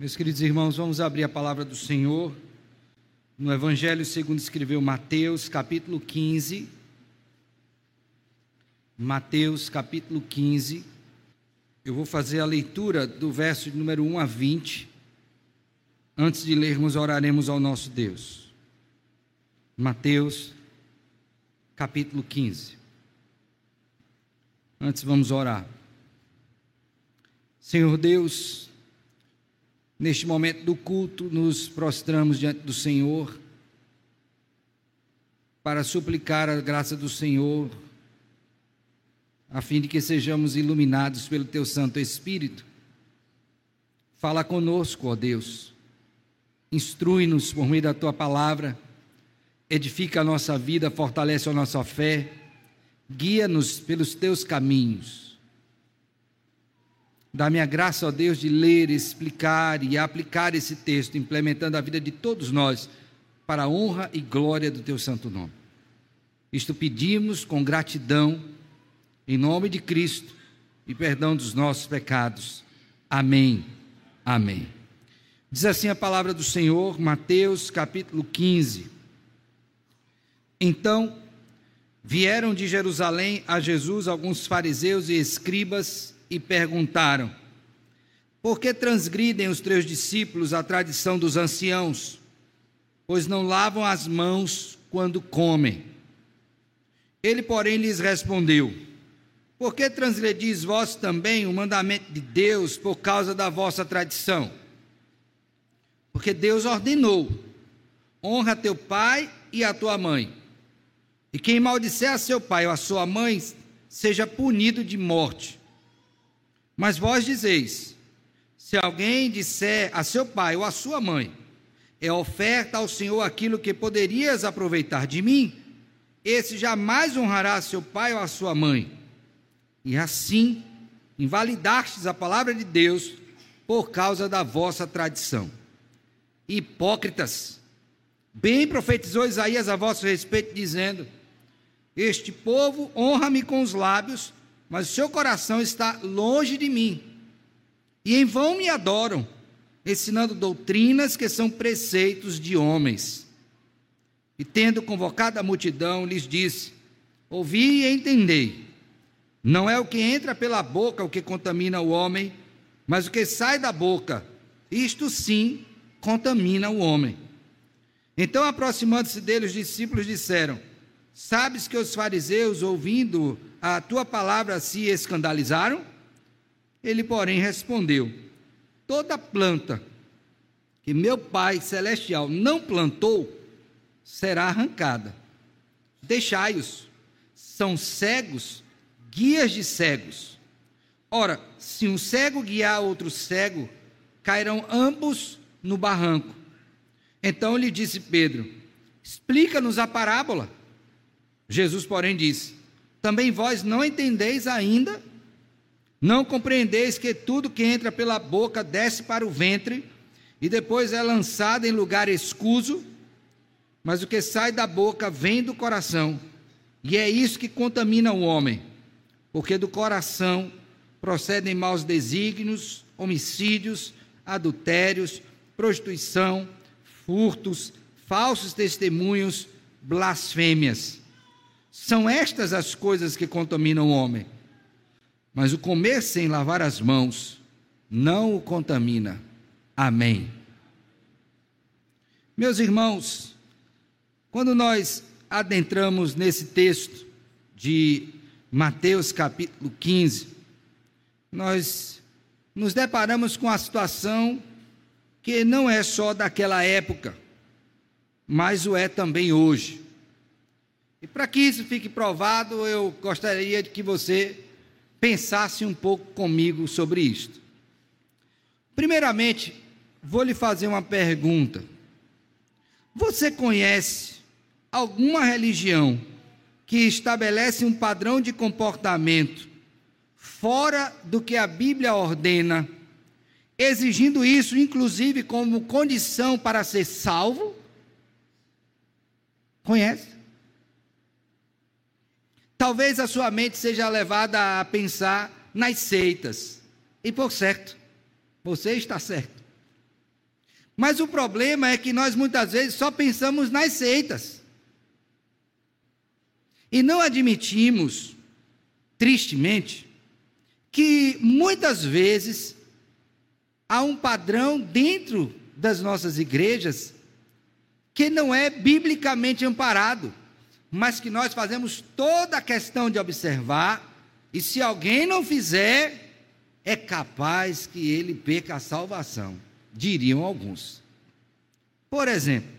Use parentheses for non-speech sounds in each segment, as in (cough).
Meus queridos irmãos, vamos abrir a palavra do Senhor no Evangelho segundo escreveu Mateus, capítulo 15. Mateus, capítulo 15. Eu vou fazer a leitura do verso de número 1 a 20. Antes de lermos, oraremos ao nosso Deus. Mateus, capítulo 15. Antes vamos orar. Senhor Deus, Neste momento do culto, nos prostramos diante do Senhor para suplicar a graça do Senhor, a fim de que sejamos iluminados pelo Teu Santo Espírito. Fala conosco, ó Deus. Instrui-nos por meio da Tua palavra, edifica a nossa vida, fortalece a nossa fé, guia-nos pelos Teus caminhos Dá-me a graça, ó Deus, de ler, explicar e aplicar esse texto, implementando a vida de todos nós para a honra e glória do teu santo nome. Isto pedimos com gratidão, em nome de Cristo e perdão dos nossos pecados. Amém. Amém. Diz assim a palavra do Senhor, Mateus capítulo 15. Então vieram de Jerusalém a Jesus alguns fariseus e escribas e perguntaram: Por que transgridem os teus discípulos a tradição dos anciãos, pois não lavam as mãos quando comem? Ele, porém, lhes respondeu: Por que transgredis vós também o mandamento de Deus por causa da vossa tradição? Porque Deus ordenou: honra teu pai e a tua mãe. E quem maldisser a seu pai ou a sua mãe, seja punido de morte. Mas vós dizeis: se alguém disser a seu pai ou a sua mãe, é oferta ao Senhor aquilo que poderias aproveitar de mim, esse jamais honrará seu pai ou a sua mãe. E assim invalidastes a palavra de Deus por causa da vossa tradição. Hipócritas, bem profetizou Isaías a vosso respeito, dizendo: Este povo honra-me com os lábios, mas o seu coração está longe de mim. E em vão me adoram, ensinando doutrinas que são preceitos de homens. E tendo convocado a multidão, lhes disse: Ouvi e entendei. Não é o que entra pela boca o que contamina o homem, mas o que sai da boca. Isto sim contamina o homem. Então, aproximando-se dele, os discípulos disseram: Sabes que os fariseus, ouvindo a tua palavra, se escandalizaram? Ele, porém, respondeu: Toda planta que meu Pai celestial não plantou será arrancada. Deixai-os, são cegos, guias de cegos. Ora, se um cego guiar outro cego, cairão ambos no barranco. Então lhe disse Pedro: Explica-nos a parábola. Jesus, porém, disse: Também vós não entendeis ainda? Não compreendeis que tudo que entra pela boca desce para o ventre e depois é lançado em lugar escuso? Mas o que sai da boca vem do coração, e é isso que contamina o homem, porque do coração procedem maus desígnios, homicídios, adultérios, prostituição, furtos, falsos testemunhos, blasfêmias. São estas as coisas que contaminam o homem. Mas o comer sem lavar as mãos não o contamina. Amém. Meus irmãos, quando nós adentramos nesse texto de Mateus capítulo 15, nós nos deparamos com a situação que não é só daquela época, mas o é também hoje. E para que isso fique provado, eu gostaria de que você pensasse um pouco comigo sobre isto. Primeiramente, vou lhe fazer uma pergunta. Você conhece alguma religião que estabelece um padrão de comportamento fora do que a Bíblia ordena, exigindo isso, inclusive, como condição para ser salvo? Conhece? Talvez a sua mente seja levada a pensar nas seitas. E por certo, você está certo. Mas o problema é que nós muitas vezes só pensamos nas seitas. E não admitimos, tristemente, que muitas vezes há um padrão dentro das nossas igrejas que não é biblicamente amparado, mas que nós fazemos toda a questão de observar, e se alguém não fizer, é capaz que ele perca a salvação, diriam alguns. Por exemplo,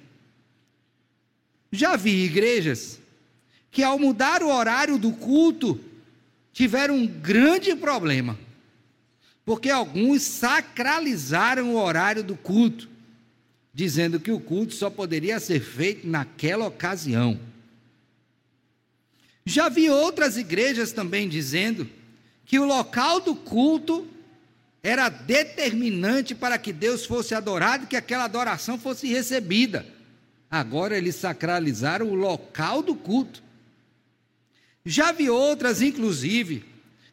já vi igrejas que ao mudar o horário do culto, tiveram um grande problema, porque alguns sacralizaram o horário do culto, dizendo que o culto só poderia ser feito naquela ocasião. Já vi outras igrejas também dizendo que o local do culto era determinante para que Deus fosse adorado, que aquela adoração fosse recebida. Agora eles sacralizaram o local do culto. Já vi outras, inclusive,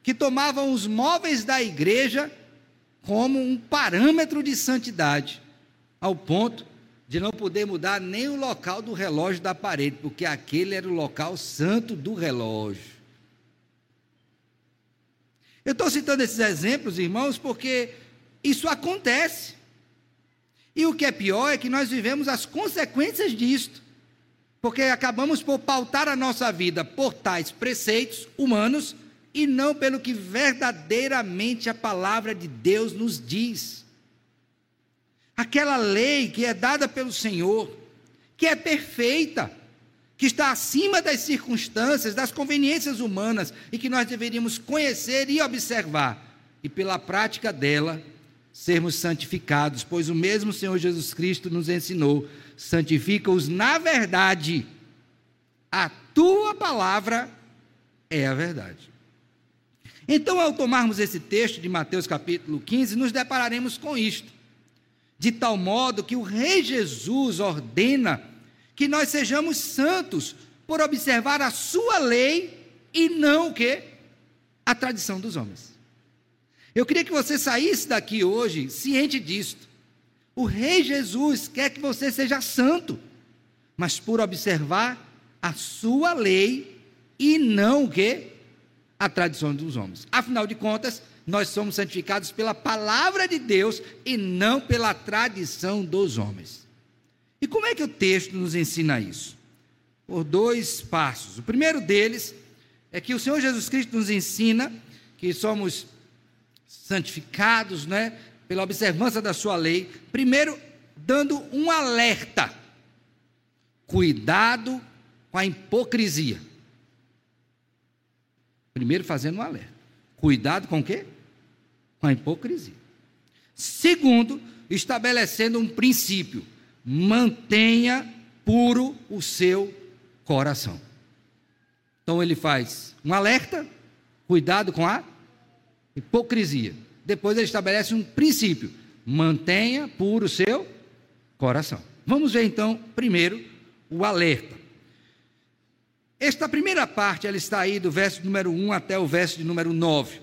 que tomavam os móveis da igreja como um parâmetro de santidade, ao ponto de não poder mudar nem o local do relógio da parede, porque aquele era o local santo do relógio. Eu estou citando esses exemplos, irmãos, porque isso acontece. E o que é pior é que nós vivemos as consequências disto porque acabamos por pautar a nossa vida por tais preceitos humanos e não pelo que verdadeiramente a palavra de Deus nos diz. Aquela lei que é dada pelo Senhor, que é perfeita, que está acima das circunstâncias, das conveniências humanas e que nós deveríamos conhecer e observar, e pela prática dela sermos santificados, pois o mesmo Senhor Jesus Cristo nos ensinou santifica-os na verdade. A tua palavra é a verdade. Então, ao tomarmos esse texto de Mateus capítulo 15, nos depararemos com isto. De tal modo que o Rei Jesus ordena que nós sejamos santos por observar a sua lei e não o que? A tradição dos homens. Eu queria que você saísse daqui hoje ciente disto. O Rei Jesus quer que você seja santo, mas por observar a sua lei e não o que? A tradição dos homens. Afinal de contas, nós somos santificados pela palavra de Deus e não pela tradição dos homens. E como é que o texto nos ensina isso? Por dois passos. O primeiro deles é que o Senhor Jesus Cristo nos ensina que somos santificados, né, pela observância da sua lei, primeiro dando um alerta. Cuidado com a hipocrisia. Primeiro fazendo um alerta. Cuidado com o quê? Com a hipocrisia. Segundo, estabelecendo um princípio. Mantenha puro o seu coração. Então ele faz um alerta, cuidado com a hipocrisia. Depois ele estabelece um princípio: mantenha puro o seu coração. Vamos ver então, primeiro, o alerta. Esta primeira parte, ela está aí do verso número 1 até o verso de número 9.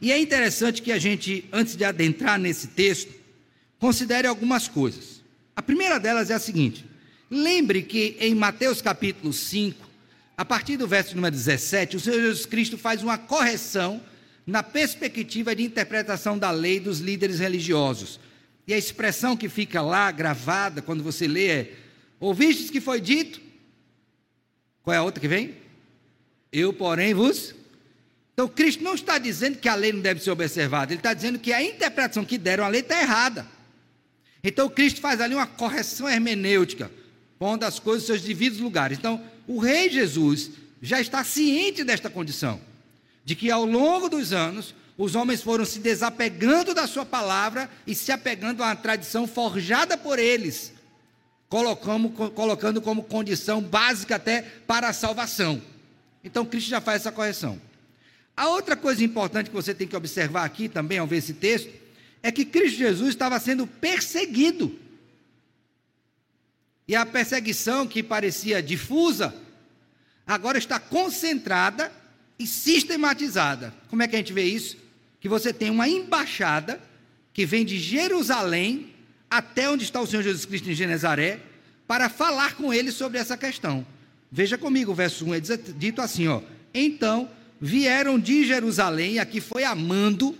E é interessante que a gente, antes de adentrar nesse texto, considere algumas coisas. A primeira delas é a seguinte: lembre que em Mateus capítulo 5, a partir do verso número 17, o Senhor Jesus Cristo faz uma correção na perspectiva de interpretação da lei dos líderes religiosos. E a expressão que fica lá gravada quando você lê é: Ouvistes que foi dito? Qual é a outra que vem? Eu, porém, vos. Então, Cristo não está dizendo que a lei não deve ser observada, ele está dizendo que a interpretação que deram à lei está errada. Então, Cristo faz ali uma correção hermenêutica, pondo as coisas nos seus devidos lugares. Então, o Rei Jesus já está ciente desta condição de que ao longo dos anos os homens foram se desapegando da sua palavra e se apegando à tradição forjada por eles, colocando como condição básica até para a salvação. Então Cristo já faz essa correção. A outra coisa importante que você tem que observar aqui também ao ver esse texto é que Cristo Jesus estava sendo perseguido. E a perseguição que parecia difusa, agora está concentrada e sistematizada. Como é que a gente vê isso? Que você tem uma embaixada que vem de Jerusalém até onde está o Senhor Jesus Cristo em Genezaré, para falar com ele sobre essa questão. Veja comigo, o verso 1 é dito assim, ó. Então vieram de Jerusalém, aqui foi amando,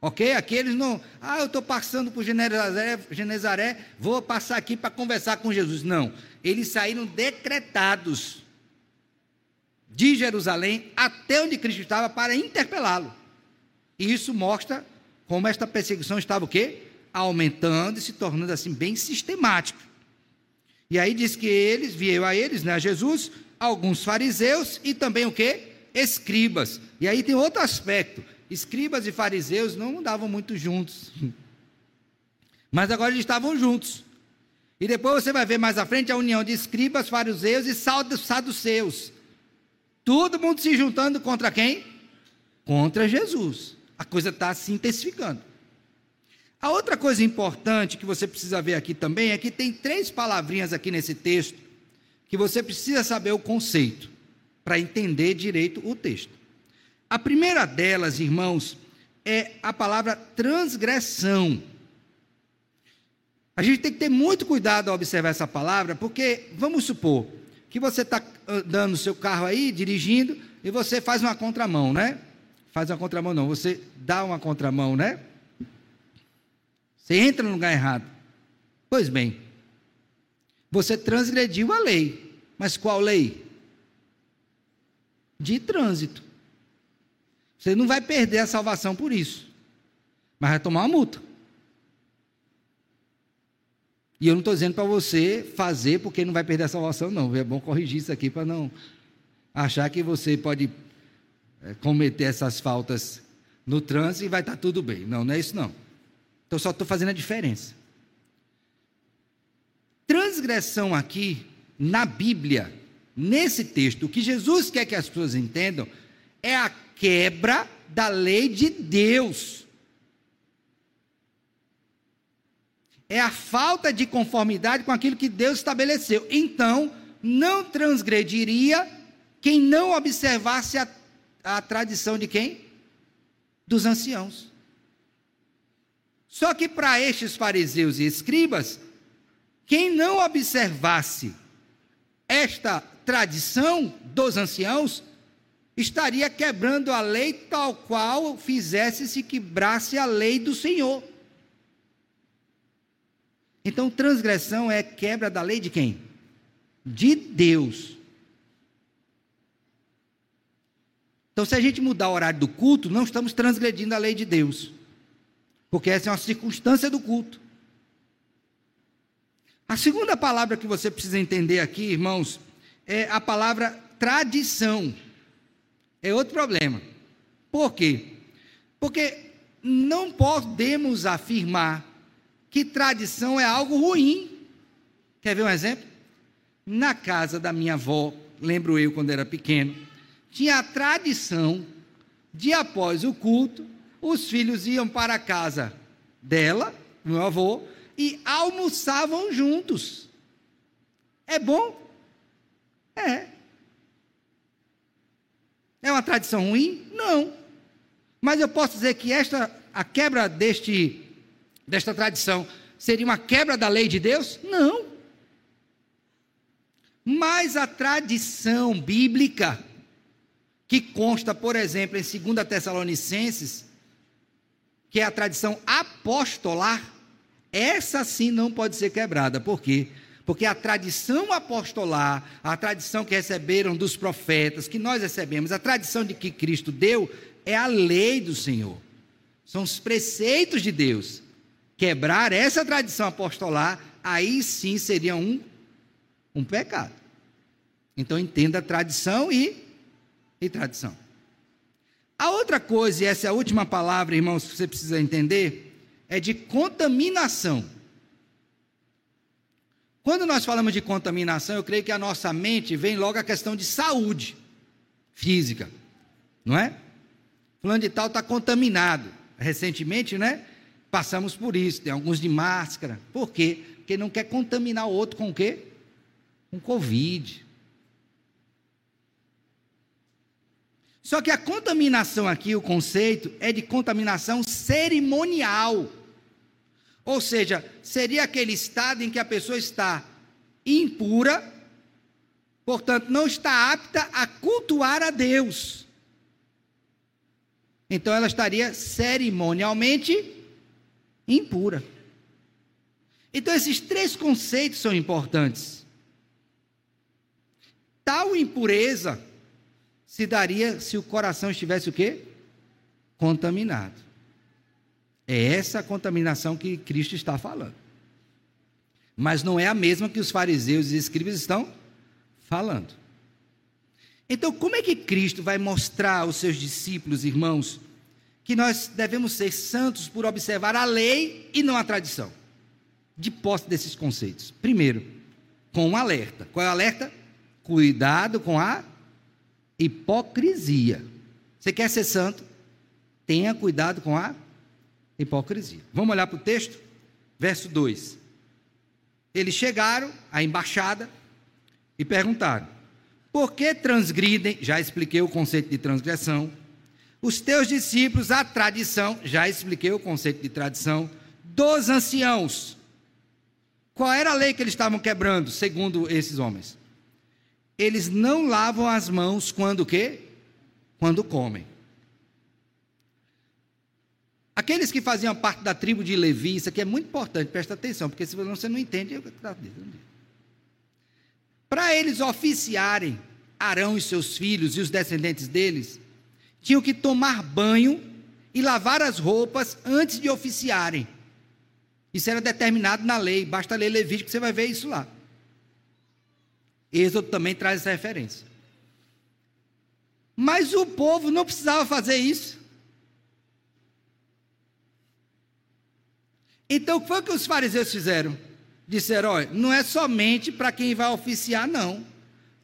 ok? Aqui eles não, ah, eu estou passando por Genezaré, Genezaré, vou passar aqui para conversar com Jesus. Não, eles saíram decretados de Jerusalém até onde Cristo estava para interpelá-lo. E isso mostra como esta perseguição estava o quê? Aumentando e se tornando assim bem sistemático. E aí diz que eles, vieram a eles, né, a Jesus, alguns fariseus e também o quê? Escribas. E aí tem outro aspecto. Escribas e fariseus não andavam muito juntos. (laughs) Mas agora eles estavam juntos. E depois você vai ver mais à frente a união de escribas, fariseus e saduceus. Todo mundo se juntando contra quem? Contra Jesus. A coisa está se intensificando. A outra coisa importante que você precisa ver aqui também é que tem três palavrinhas aqui nesse texto que você precisa saber o conceito para entender direito o texto. A primeira delas, irmãos, é a palavra transgressão. A gente tem que ter muito cuidado ao observar essa palavra, porque vamos supor que você está andando no seu carro aí, dirigindo, e você faz uma contramão, né? Faz uma contramão, não, você dá uma contramão, né? Você entra no lugar errado. Pois bem, você transgrediu a lei. Mas qual lei? De trânsito. Você não vai perder a salvação por isso, mas vai tomar uma multa. E eu não estou dizendo para você fazer porque não vai perder a salvação, não. É bom corrigir isso aqui para não achar que você pode é, cometer essas faltas no trânsito e vai estar tá tudo bem. Não, não é isso não. Então só estou fazendo a diferença. Transgressão aqui, na Bíblia, nesse texto, o que Jesus quer que as pessoas entendam é a quebra da lei de Deus. é a falta de conformidade com aquilo que Deus estabeleceu. Então, não transgrediria quem não observasse a, a tradição de quem? Dos anciãos. Só que para estes fariseus e escribas, quem não observasse esta tradição dos anciãos, estaria quebrando a lei tal qual fizesse se quebrasse a lei do Senhor. Então, transgressão é quebra da lei de quem? De Deus. Então, se a gente mudar o horário do culto, não estamos transgredindo a lei de Deus, porque essa é uma circunstância do culto. A segunda palavra que você precisa entender aqui, irmãos, é a palavra tradição. É outro problema. Por quê? Porque não podemos afirmar que tradição é algo ruim. Quer ver um exemplo? Na casa da minha avó, lembro eu quando era pequeno, tinha a tradição de após o culto, os filhos iam para a casa dela, meu avô, e almoçavam juntos. É bom? É. É uma tradição ruim? Não. Mas eu posso dizer que esta a quebra deste desta tradição seria uma quebra da lei de Deus? Não. Mas a tradição bíblica, que consta, por exemplo, em 2 Tessalonicenses, que é a tradição apostolar, essa sim não pode ser quebrada. Por quê? Porque a tradição apostolar, a tradição que receberam dos profetas, que nós recebemos, a tradição de que Cristo deu, é a lei do Senhor. São os preceitos de Deus quebrar essa tradição apostolar, aí sim seria um, um pecado. Então entenda tradição e, e tradição. A outra coisa, e essa é a última palavra, irmãos, que você precisa entender, é de contaminação. Quando nós falamos de contaminação, eu creio que a nossa mente vem logo a questão de saúde física, não é? Fulano de tal está contaminado. Recentemente, né? Passamos por isso, tem alguns de máscara. Por quê? Porque não quer contaminar o outro com o quê? Com Covid. Só que a contaminação aqui, o conceito, é de contaminação cerimonial. Ou seja, seria aquele estado em que a pessoa está impura, portanto, não está apta a cultuar a Deus. Então ela estaria cerimonialmente impura. Então esses três conceitos são importantes. Tal impureza se daria se o coração estivesse o quê? Contaminado. É essa contaminação que Cristo está falando. Mas não é a mesma que os fariseus e escribas estão falando. Então, como é que Cristo vai mostrar aos seus discípulos, irmãos, que nós devemos ser santos por observar a lei e não a tradição? De posse desses conceitos. Primeiro, com um alerta. Qual é o alerta? Cuidado com a hipocrisia. Você quer ser santo? Tenha cuidado com a hipocrisia. Vamos olhar para o texto? Verso 2. Eles chegaram à embaixada e perguntaram: Por que transgridem? Já expliquei o conceito de transgressão. Os teus discípulos, a tradição, já expliquei o conceito de tradição, dos anciãos. Qual era a lei que eles estavam quebrando, segundo esses homens? Eles não lavam as mãos quando o quê? Quando comem. Aqueles que faziam parte da tribo de Levi, isso aqui é muito importante, presta atenção, porque se você não entende, eu Para eles oficiarem, Arão e seus filhos e os descendentes deles, tinham que tomar banho e lavar as roupas antes de oficiarem. Isso era determinado na lei, basta ler Levítico que você vai ver isso lá. Êxodo também traz essa referência. Mas o povo não precisava fazer isso. Então, o que foi que os fariseus fizeram? Disseram: olha, não é somente para quem vai oficiar, não.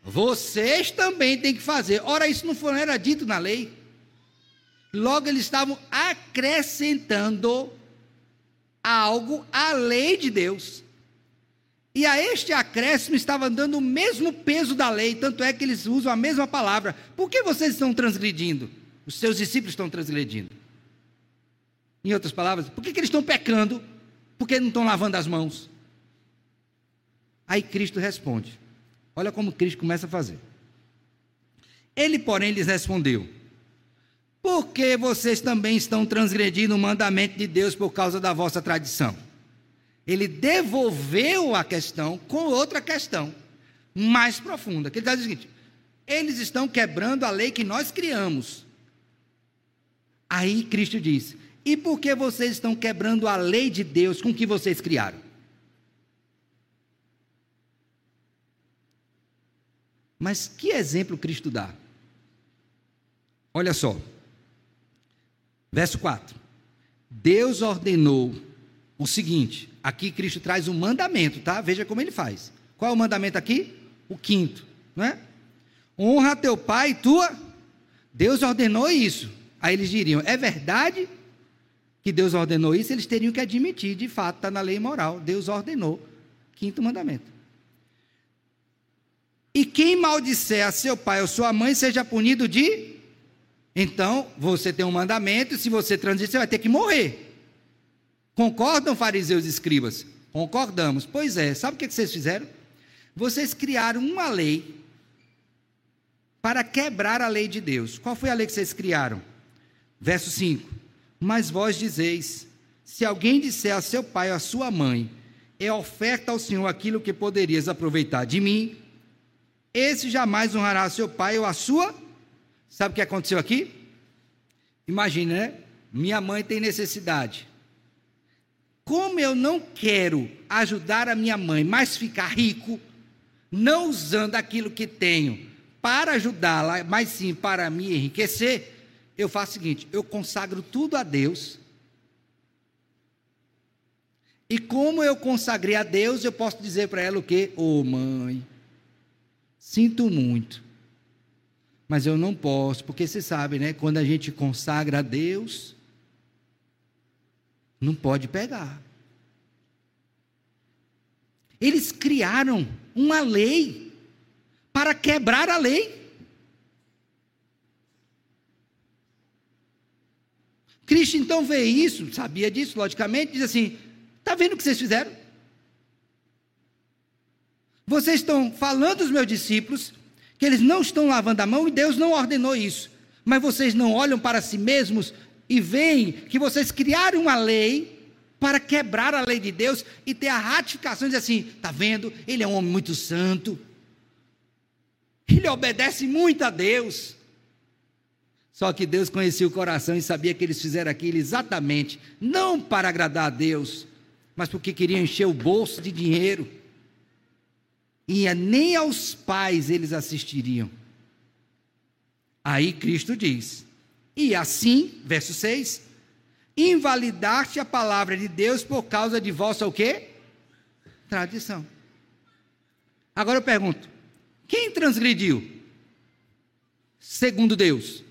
Vocês também têm que fazer. Ora, isso não, foi, era dito na lei. Logo, eles estavam acrescentando algo à lei de Deus. E a este acréscimo estava dando o mesmo peso da lei, tanto é que eles usam a mesma palavra. Por que vocês estão transgredindo? Os seus discípulos estão transgredindo. Em outras palavras, por que, que eles estão pecando? Porque não estão lavando as mãos. Aí Cristo responde. Olha como Cristo começa a fazer. Ele, porém, lhes respondeu: Porque vocês também estão transgredindo o mandamento de Deus por causa da vossa tradição? Ele devolveu a questão com outra questão mais profunda. Que ele está dizendo o seguinte: eles estão quebrando a lei que nós criamos. Aí Cristo diz: e por que vocês estão quebrando a lei de Deus com que vocês criaram? Mas que exemplo Cristo dá? Olha só. Verso 4. Deus ordenou o seguinte: aqui Cristo traz um mandamento, tá? Veja como ele faz. Qual é o mandamento aqui? O quinto, não é? Honra teu pai e tua. Deus ordenou isso. Aí eles diriam: é verdade? que Deus ordenou isso, eles teriam que admitir, de fato, está na lei moral. Deus ordenou. Quinto mandamento. E quem maldisser a seu pai ou sua mãe seja punido de. Então, você tem um mandamento, se você transigir, você vai ter que morrer. Concordam, fariseus e escribas? Concordamos. Pois é, sabe o que vocês fizeram? Vocês criaram uma lei para quebrar a lei de Deus. Qual foi a lei que vocês criaram? Verso 5 mas vós dizeis: se alguém disser a seu pai ou a sua mãe, é oferta ao Senhor aquilo que poderias aproveitar de mim, esse jamais honrará seu pai ou a sua. Sabe o que aconteceu aqui? Imagine, né? Minha mãe tem necessidade. Como eu não quero ajudar a minha mãe, mas ficar rico, não usando aquilo que tenho para ajudá-la, mas sim para me enriquecer, eu faço o seguinte: eu consagro tudo a Deus. E como eu consagrei a Deus, eu posso dizer para ela o quê? Ô oh, mãe, sinto muito, mas eu não posso, porque você sabe, né? Quando a gente consagra a Deus, não pode pegar. Eles criaram uma lei para quebrar a lei. Cristo então vê isso, sabia disso, logicamente, diz assim: tá Está vendo o que vocês fizeram? Vocês estão falando aos meus discípulos que eles não estão lavando a mão e Deus não ordenou isso. Mas vocês não olham para si mesmos e veem que vocês criaram uma lei para quebrar a lei de Deus e ter a ratificação de assim, está vendo? Ele é um homem muito santo. Ele obedece muito a Deus. Só que Deus conhecia o coração e sabia que eles fizeram aquilo exatamente, não para agradar a Deus, mas porque queriam encher o bolso de dinheiro. E nem aos pais eles assistiriam. Aí Cristo diz: E assim, verso 6, invalidaste a palavra de Deus por causa de vossa o quê? Tradição. Agora eu pergunto: quem transgrediu? Segundo Deus.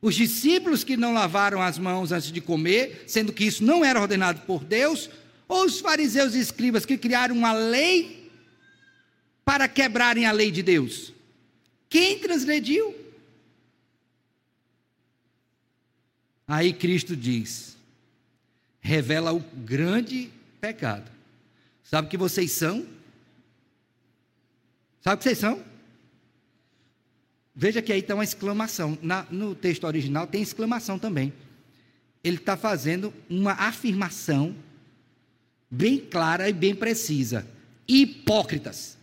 Os discípulos que não lavaram as mãos antes de comer, sendo que isso não era ordenado por Deus, ou os fariseus e escribas que criaram uma lei para quebrarem a lei de Deus? Quem transgrediu? Aí Cristo diz, revela o grande pecado. Sabe o que vocês são? Sabe o que vocês são? Veja que aí está uma exclamação. Na, no texto original tem exclamação também. Ele está fazendo uma afirmação bem clara e bem precisa. Hipócritas.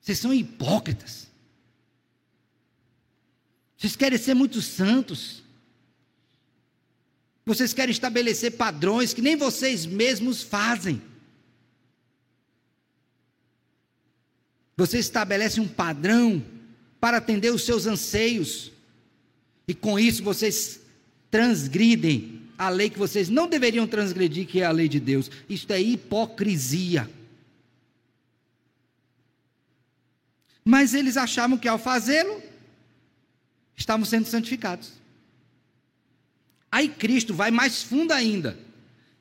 Vocês são hipócritas. Vocês querem ser muito santos. Vocês querem estabelecer padrões que nem vocês mesmos fazem. Você estabelece um padrão para atender os seus anseios. E com isso vocês transgridem a lei que vocês não deveriam transgredir, que é a lei de Deus. Isto é hipocrisia. Mas eles achavam que ao fazê-lo, estavam sendo santificados. Aí Cristo vai mais fundo ainda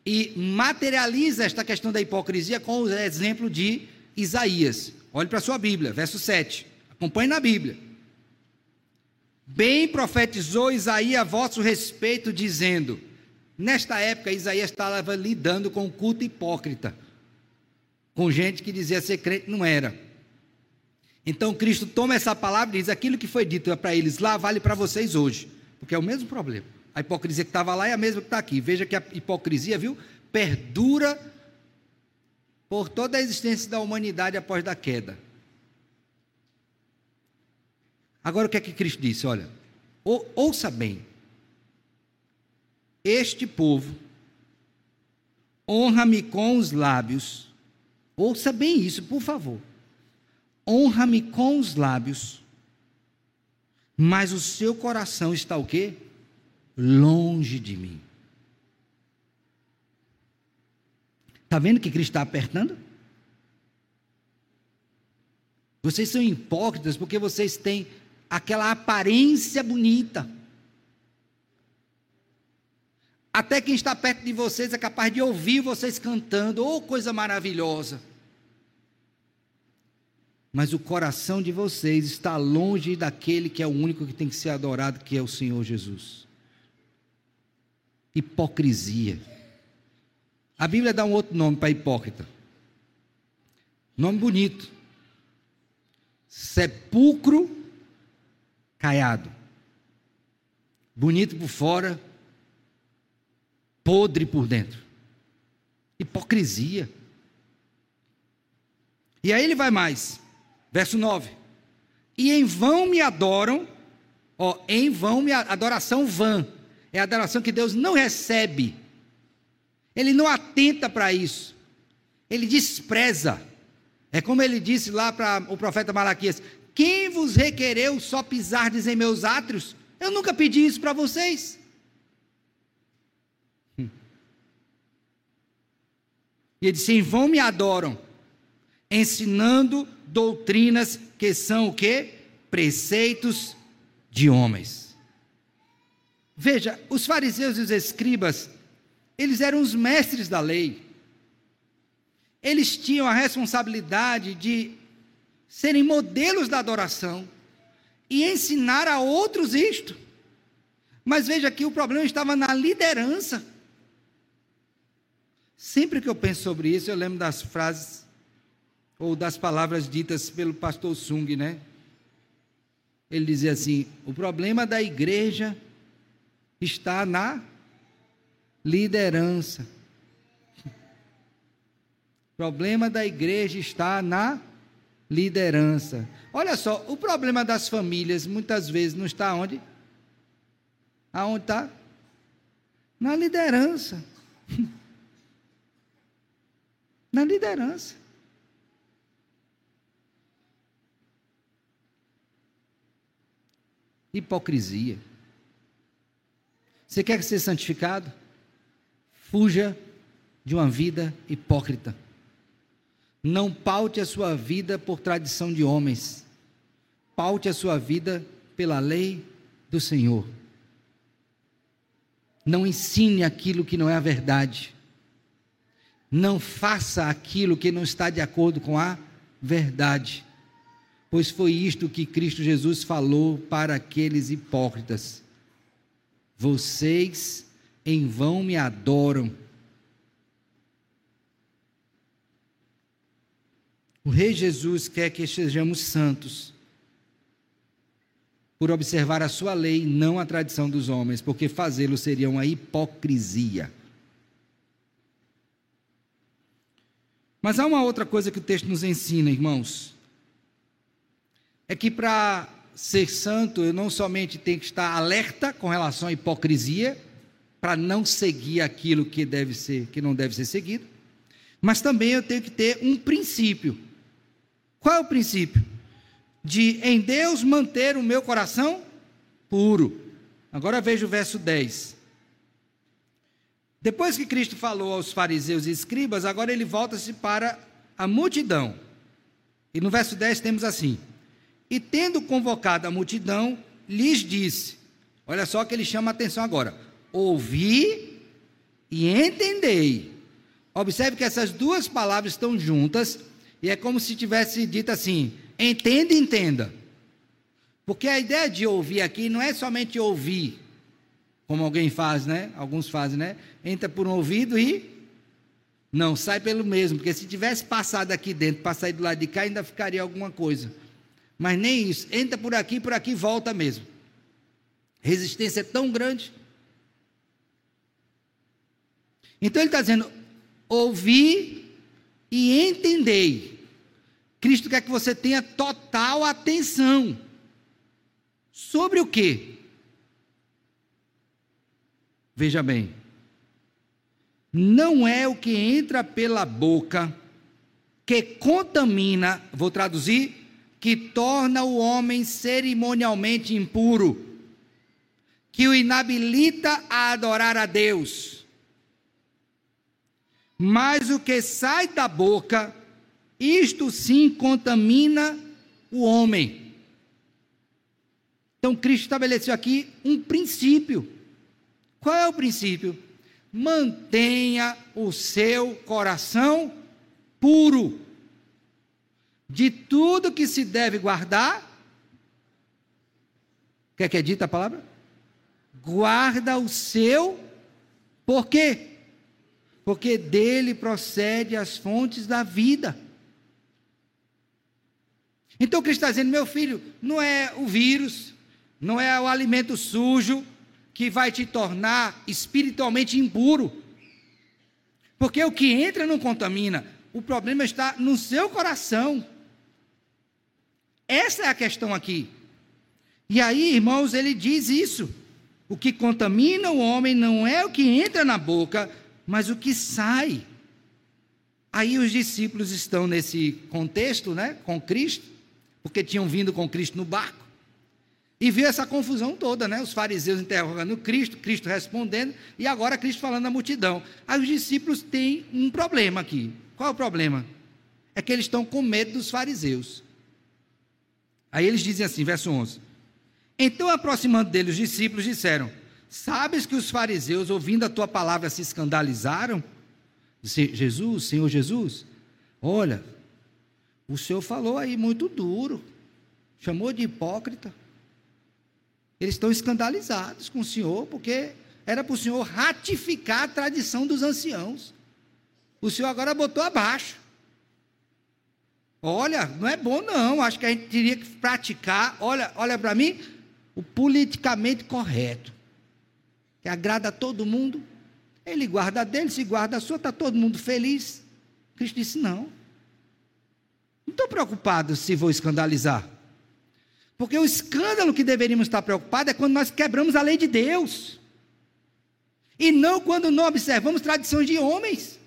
e materializa esta questão da hipocrisia com o exemplo de Isaías. Olhe para a sua Bíblia, verso 7. Acompanhe na Bíblia. Bem profetizou Isaías a vosso respeito, dizendo: Nesta época, Isaías estava lidando com o culto hipócrita, com gente que dizia ser crente, não era. Então Cristo toma essa palavra e diz: aquilo que foi dito para eles lá vale para vocês hoje, porque é o mesmo problema. A hipocrisia que estava lá é a mesma que está aqui. Veja que a hipocrisia, viu, perdura por toda a existência da humanidade após da queda. Agora o que é que Cristo disse? Olha, ou, ouça bem. Este povo honra-me com os lábios. Ouça bem isso, por favor honra-me com os lábios, mas o seu coração está o quê? Longe de mim. Está vendo que Cristo está apertando? Vocês são hipócritas porque vocês têm aquela aparência bonita. Até quem está perto de vocês é capaz de ouvir vocês cantando, oh coisa maravilhosa mas o coração de vocês está longe daquele que é o único que tem que ser adorado, que é o Senhor Jesus. Hipocrisia. A Bíblia dá um outro nome para hipócrita. Nome bonito. Sepulcro caiado. Bonito por fora, podre por dentro. Hipocrisia. E aí ele vai mais. Verso 9. E em vão me adoram, ó, em vão me adoração vã. É a adoração que Deus não recebe. Ele não atenta para isso. Ele despreza. É como ele disse lá para o profeta Malaquias: Quem vos requereu só pisardes em meus átrios? Eu nunca pedi isso para vocês. Hum. E ele disse: Em vão me adoram, ensinando doutrinas que são o que? Preceitos de homens. Veja, os fariseus e os escribas, eles eram os mestres da lei. Eles tinham a responsabilidade de serem modelos da adoração e ensinar a outros isto. Mas veja que o problema estava na liderança. Sempre que eu penso sobre isso, eu lembro das frases ou das palavras ditas pelo pastor Sung, né? Ele dizia assim: o problema da igreja está na liderança. O (laughs) problema da igreja está na liderança. Olha só, o problema das famílias muitas vezes não está onde? Aonde está? Na liderança. (laughs) Na liderança. Hipocrisia. Você quer ser santificado? Fuja de uma vida hipócrita. Não paute a sua vida por tradição de homens. Paute a sua vida pela lei do Senhor. Não ensine aquilo que não é a verdade. Não faça aquilo que não está de acordo com a verdade. Pois foi isto que Cristo Jesus falou para aqueles hipócritas. Vocês em vão me adoram. O Rei Jesus quer que sejamos santos, por observar a sua lei, não a tradição dos homens, porque fazê-lo seria uma hipocrisia. Mas há uma outra coisa que o texto nos ensina, irmãos. É que para ser santo, eu não somente tenho que estar alerta com relação à hipocrisia, para não seguir aquilo que deve ser, que não deve ser seguido, mas também eu tenho que ter um princípio. Qual é o princípio? De em Deus manter o meu coração puro. Agora veja o verso 10. Depois que Cristo falou aos fariseus e escribas, agora ele volta-se para a multidão. E no verso 10 temos assim: E tendo convocado a multidão, lhes disse: Olha só que ele chama a atenção agora ouvi e entendei. Observe que essas duas palavras estão juntas e é como se tivesse dito assim: entenda, entenda. Porque a ideia de ouvir aqui não é somente ouvir, como alguém faz, né? Alguns fazem, né? Entra por um ouvido e não sai pelo mesmo, porque se tivesse passado aqui dentro para sair do lado de cá ainda ficaria alguma coisa. Mas nem isso, entra por aqui, por aqui volta mesmo. Resistência é tão grande então ele está dizendo: ouvi e entendei. Cristo quer que você tenha total atenção. Sobre o quê? Veja bem. Não é o que entra pela boca que contamina, vou traduzir, que torna o homem cerimonialmente impuro, que o inabilita a adorar a Deus mas o que sai da boca, isto sim contamina o homem. Então Cristo estabeleceu aqui um princípio. Qual é o princípio? Mantenha o seu coração puro. De tudo que se deve guardar, quer que é dita a palavra? Guarda o seu, por quê? porque dele procede as fontes da vida. Então Cristo está dizendo, meu filho, não é o vírus, não é o alimento sujo que vai te tornar espiritualmente impuro. Porque o que entra não contamina, o problema está no seu coração. Essa é a questão aqui. E aí, irmãos, ele diz isso. O que contamina o homem não é o que entra na boca, mas o que sai. Aí os discípulos estão nesse contexto, né, com Cristo, porque tinham vindo com Cristo no barco. E viu essa confusão toda, né? Os fariseus interrogando Cristo, Cristo respondendo, e agora Cristo falando à multidão. Aí os discípulos têm um problema aqui. Qual é o problema? É que eles estão com medo dos fariseus. Aí eles dizem assim, verso 11: Então, aproximando dele, os discípulos disseram: Sabes que os fariseus, ouvindo a tua palavra, se escandalizaram? Disse, Jesus, Senhor Jesus, olha, o Senhor falou aí muito duro, chamou de hipócrita. Eles estão escandalizados com o Senhor, porque era para o Senhor ratificar a tradição dos anciãos. O senhor agora botou abaixo. Olha, não é bom não. Acho que a gente teria que praticar. Olha, olha para mim, o politicamente correto, que agrada a todo mundo. Ele guarda dele, se guarda a sua, está todo mundo feliz. Cristo disse: não. Não estou preocupado se vou escandalizar. Porque o escândalo que deveríamos estar preocupados é quando nós quebramos a lei de Deus. E não quando não observamos tradições de homens.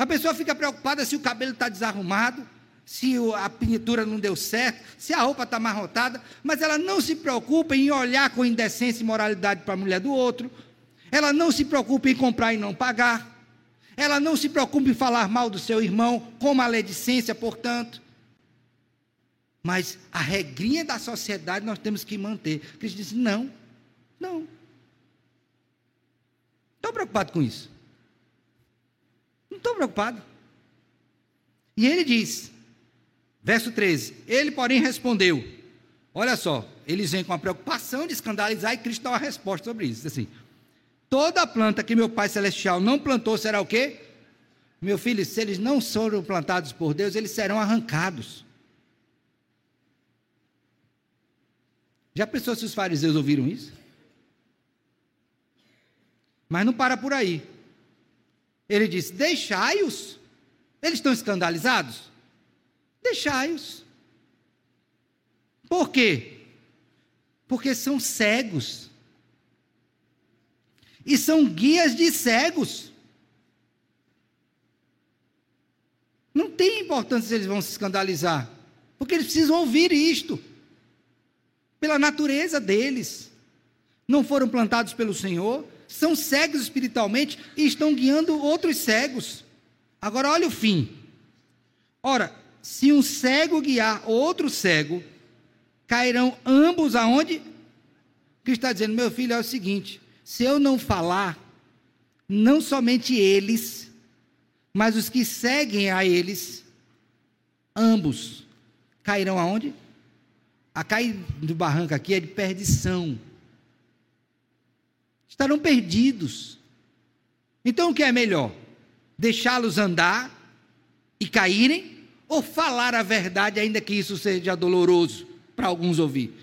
A pessoa fica preocupada se o cabelo está desarrumado, se a pintura não deu certo, se a roupa está amarrotada, mas ela não se preocupa em olhar com indecência e moralidade para a mulher do outro, ela não se preocupa em comprar e não pagar, ela não se preocupa em falar mal do seu irmão, com maledicência, portanto. Mas a regrinha da sociedade nós temos que manter. Cristo disse: não, não. Estou preocupado com isso. Não estou preocupado. E ele diz, verso 13: Ele, porém, respondeu: Olha só, eles vêm com a preocupação de escandalizar e Cristo dá uma resposta sobre isso. Assim, toda planta que meu Pai Celestial não plantou será o quê? Meu filho, se eles não foram plantados por Deus, eles serão arrancados. Já pensou se os fariseus ouviram isso? Mas não para por aí. Ele disse: Deixai-os. Eles estão escandalizados? Deixai-os. Por quê? Porque são cegos. E são guias de cegos. Não tem importância se eles vão se escandalizar, porque eles precisam ouvir isto, pela natureza deles. Não foram plantados pelo Senhor, são cegos espiritualmente e estão guiando outros cegos. Agora, olha o fim. Ora, se um cego guiar outro cego, cairão ambos aonde? Cristo está dizendo, meu filho, é o seguinte: se eu não falar, não somente eles, mas os que seguem a eles, ambos, cairão aonde? A cair do barranco aqui é de perdição estarão perdidos. Então o que é melhor? Deixá-los andar e caírem ou falar a verdade, ainda que isso seja doloroso para alguns ouvir?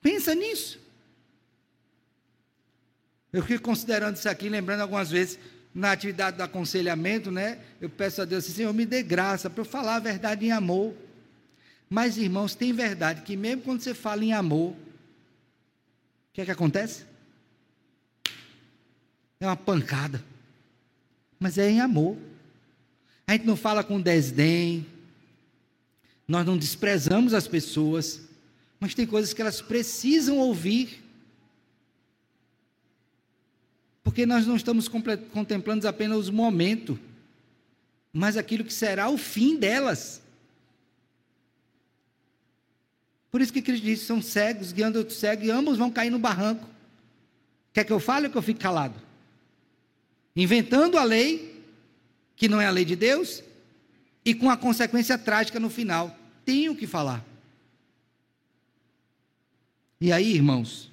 Pensa nisso. Eu fico considerando isso aqui, lembrando algumas vezes na atividade do aconselhamento, né? Eu peço a Deus assim, Senhor, me dê graça para eu falar a verdade em amor. Mas, irmãos, tem verdade que mesmo quando você fala em amor, que é que acontece? É uma pancada. Mas é em amor. A gente não fala com desdém. Nós não desprezamos as pessoas. Mas tem coisas que elas precisam ouvir. Porque nós não estamos contemplando apenas o momento, mas aquilo que será o fim delas. Por isso que Cristo disse: são cegos guiando outros cegos e ambos vão cair no barranco. Quer que eu fale ou que eu fique calado? Inventando a lei, que não é a lei de Deus, e com a consequência trágica no final. Tenho que falar. E aí, irmãos,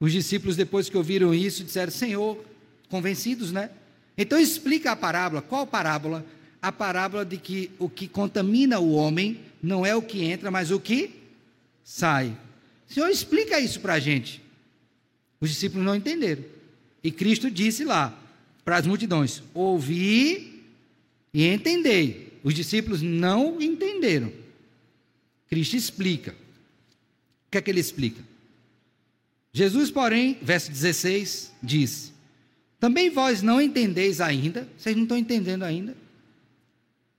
os discípulos, depois que ouviram isso, disseram: Senhor, convencidos, né? Então explica a parábola. Qual parábola? A parábola de que o que contamina o homem não é o que entra, mas o que sai. Senhor, explica isso para a gente. Os discípulos não entenderam. E Cristo disse lá para as multidões: ouvi e entendei. Os discípulos não entenderam. Cristo explica. O que é que ele explica? Jesus, porém, verso 16, diz: Também vós não entendeis ainda, vocês não estão entendendo ainda,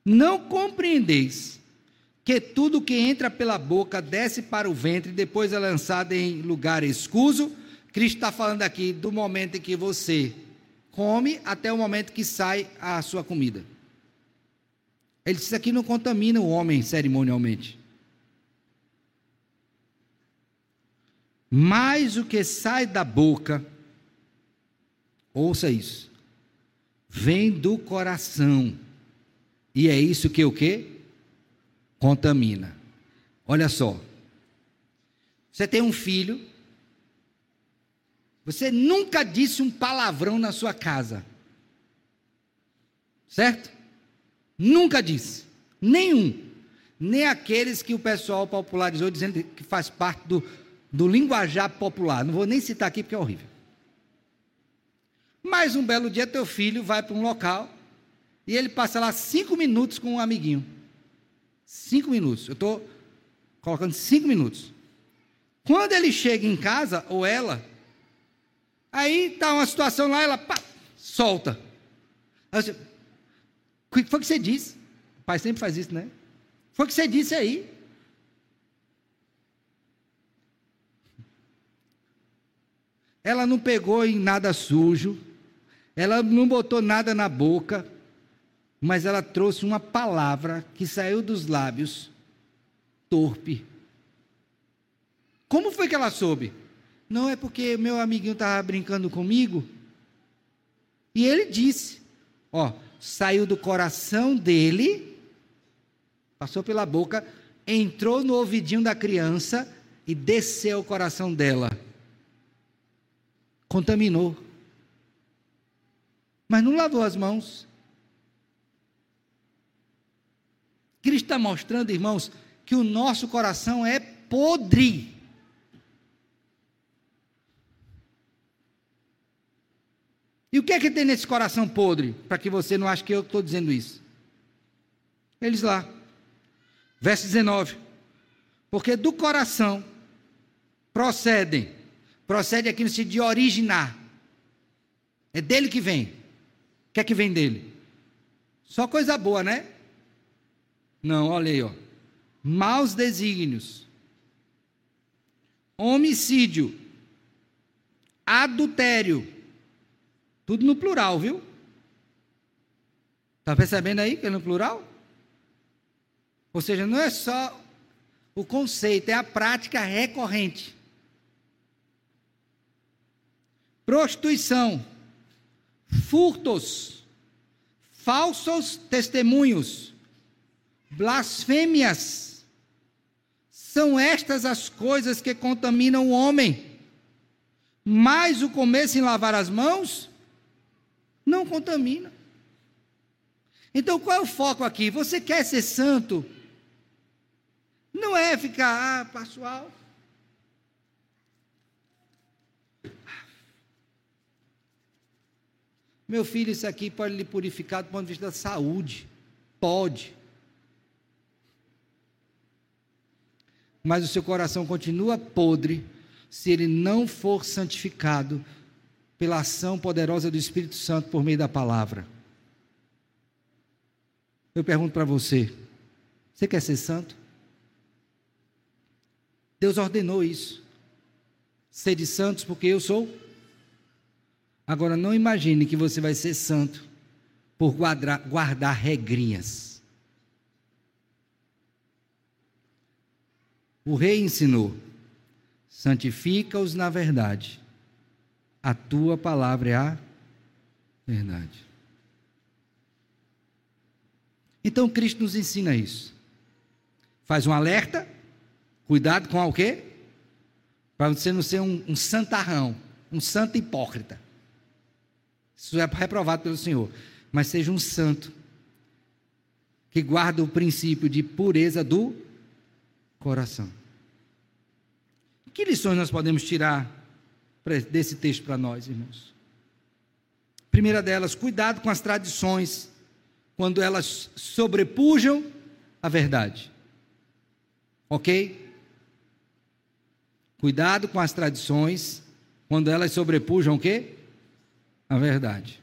não compreendeis que tudo que entra pela boca desce para o ventre e depois é lançado em lugar escuso. Cristo está falando aqui do momento em que você come até o momento que sai a sua comida. Ele disse aqui não contamina o homem cerimonialmente. Mas o que sai da boca, ouça isso, vem do coração. E é isso que o quê? Contamina. Olha só. Você tem um filho Você nunca disse um palavrão na sua casa. Certo? Nunca disse. Nenhum. Nem aqueles que o pessoal popularizou dizendo que faz parte do, do linguajar popular. Não vou nem citar aqui porque é horrível. Mas um belo dia teu filho vai para um local e ele passa lá cinco minutos com um amiguinho. Cinco minutos. Eu estou colocando cinco minutos. Quando ele chega em casa, ou ela, aí está uma situação lá, ela pá, solta. o que foi que você disse? O pai sempre faz isso, né? Foi o que você disse aí. Ela não pegou em nada sujo, ela não botou nada na boca, mas ela trouxe uma palavra que saiu dos lábios torpe. Como foi que ela soube? Não é porque meu amiguinho estava brincando comigo. E ele disse: Ó, saiu do coração dele, passou pela boca, entrou no ouvidinho da criança e desceu o coração dela. Contaminou. Mas não lavou as mãos. Cristo está mostrando, irmãos, que o nosso coração é podre. E o que é que tem nesse coração podre? Para que você não ache que eu estou dizendo isso. Eles lá. Verso 19. Porque do coração procedem. Procede aqui no sentido de originar. É dele que vem. O que é que vem dele? Só coisa boa, né? Não, olha aí, ó. Maus desígnios, homicídio, adultério, tudo no plural, viu? Está percebendo aí que é no plural? Ou seja, não é só o conceito, é a prática recorrente. Prostituição, furtos, falsos testemunhos, blasfêmias. São estas as coisas que contaminam o homem. Mas o começo em lavar as mãos não contamina. Então qual é o foco aqui? Você quer ser santo? Não é ficar, ah, pessoal. Meu filho, isso aqui pode lhe purificar do ponto de vista da saúde. Pode. Mas o seu coração continua podre se ele não for santificado pela ação poderosa do Espírito Santo por meio da palavra. Eu pergunto para você: você quer ser santo? Deus ordenou isso. Sede santos porque eu sou. Agora não imagine que você vai ser santo por guardar, guardar regrinhas. O rei ensinou: santifica-os na verdade, a tua palavra é a verdade. Então Cristo nos ensina isso. Faz um alerta, cuidado com o quê? Para você não ser um, um santarrão, um santo hipócrita. Isso é reprovado pelo Senhor. Mas seja um santo que guarda o princípio de pureza do coração. Que lições nós podemos tirar desse texto para nós, irmãos? Primeira delas, cuidado com as tradições quando elas sobrepujam a verdade. Ok? Cuidado com as tradições quando elas sobrepujam o quê? A verdade.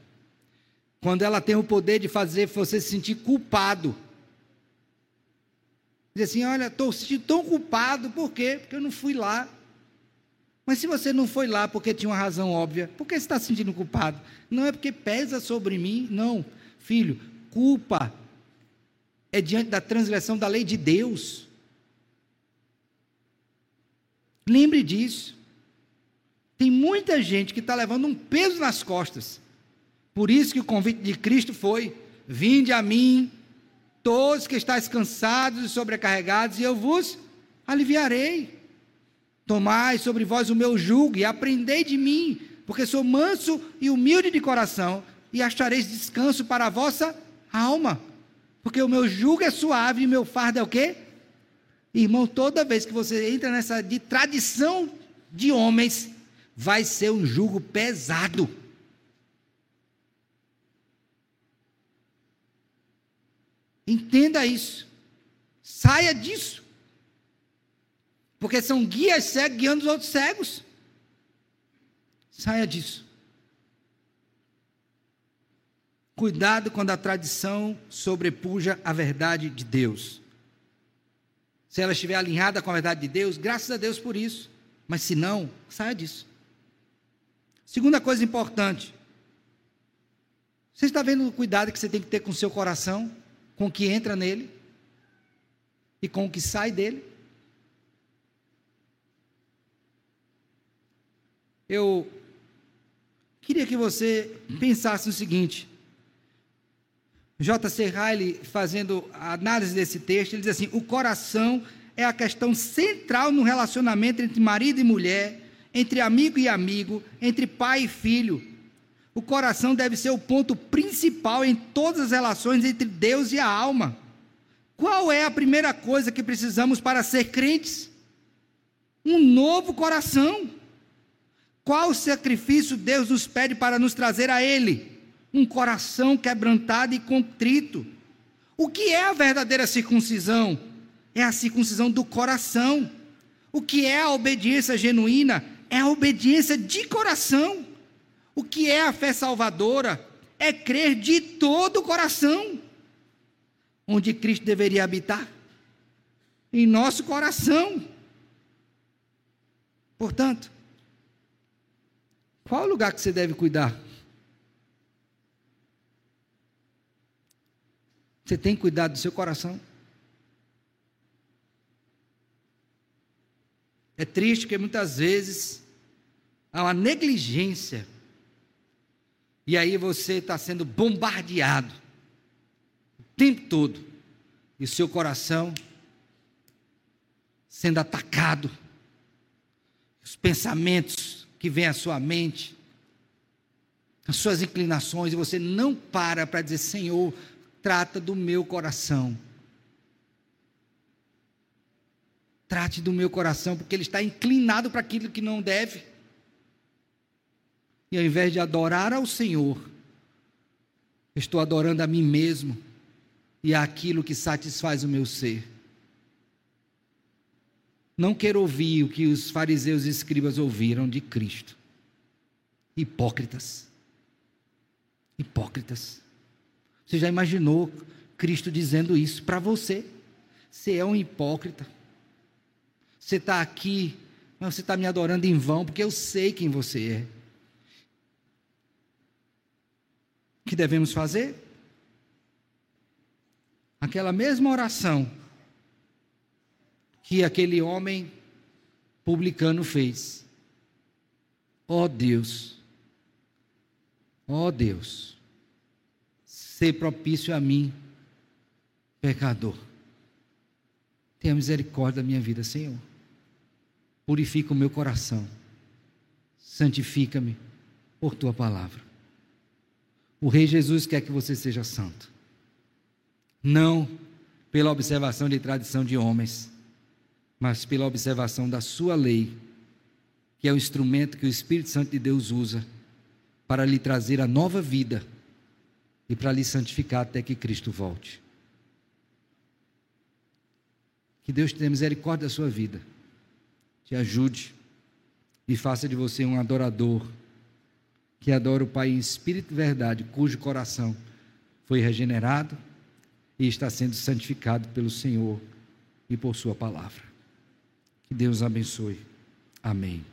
Quando ela tem o poder de fazer você se sentir culpado Diz assim: olha, estou sentindo tão culpado, por quê? Porque eu não fui lá. Mas se você não foi lá porque tinha uma razão óbvia, por que você está se sentindo culpado? Não é porque pesa sobre mim, não. Filho, culpa é diante da transgressão da lei de Deus. Lembre disso. Tem muita gente que está levando um peso nas costas. Por isso que o convite de Cristo foi: vinde a mim, todos que estáis cansados e sobrecarregados, e eu vos aliviarei. Tomai sobre vós o meu jugo e aprendei de mim, porque sou manso e humilde de coração, e achareis descanso para a vossa alma. Porque o meu jugo é suave e o meu fardo é o quê? Irmão, toda vez que você entra nessa de tradição de homens, vai ser um jugo pesado. Entenda isso. Saia disso. Porque são guias cegos guiando os outros cegos. Saia disso. Cuidado quando a tradição sobrepuja a verdade de Deus. Se ela estiver alinhada com a verdade de Deus, graças a Deus por isso. Mas se não, saia disso. Segunda coisa importante. Você está vendo o cuidado que você tem que ter com o seu coração? Com o que entra nele e com o que sai dele. Eu queria que você pensasse no seguinte. J.C. Riley, fazendo a análise desse texto, ele diz assim: o coração é a questão central no relacionamento entre marido e mulher, entre amigo e amigo, entre pai e filho. O coração deve ser o ponto principal em todas as relações entre Deus e a alma. Qual é a primeira coisa que precisamos para ser crentes? Um novo coração. Qual sacrifício Deus nos pede para nos trazer a Ele? Um coração quebrantado e contrito. O que é a verdadeira circuncisão? É a circuncisão do coração. O que é a obediência genuína? É a obediência de coração. O que é a fé salvadora? É crer de todo o coração. Onde Cristo deveria habitar? Em nosso coração. Portanto, qual o lugar que você deve cuidar? Você tem cuidado do seu coração? É triste que muitas vezes há uma negligência e aí você está sendo bombardeado o tempo todo. E seu coração sendo atacado. Os pensamentos que vêm à sua mente, as suas inclinações, e você não para para dizer: Senhor, trata do meu coração. Trate do meu coração, porque ele está inclinado para aquilo que não deve. E ao invés de adorar ao Senhor, estou adorando a mim mesmo e aquilo que satisfaz o meu ser. Não quero ouvir o que os fariseus e escribas ouviram de Cristo. Hipócritas. Hipócritas. Você já imaginou Cristo dizendo isso para você? Você é um hipócrita. Você está aqui, mas você está me adorando em vão, porque eu sei quem você é. Que devemos fazer? Aquela mesma oração que aquele homem publicano fez. Ó oh Deus, ó oh Deus, ser propício a mim, pecador. Tenha misericórdia da minha vida, Senhor. Purifica o meu coração. Santifica-me por tua palavra. O Rei Jesus quer que você seja santo. Não pela observação de tradição de homens, mas pela observação da sua lei, que é o instrumento que o Espírito Santo de Deus usa para lhe trazer a nova vida e para lhe santificar até que Cristo volte. Que Deus tenha misericórdia da sua vida, te ajude e faça de você um adorador que adora o Pai em espírito e verdade, cujo coração foi regenerado e está sendo santificado pelo Senhor e por Sua palavra. Que Deus abençoe. Amém.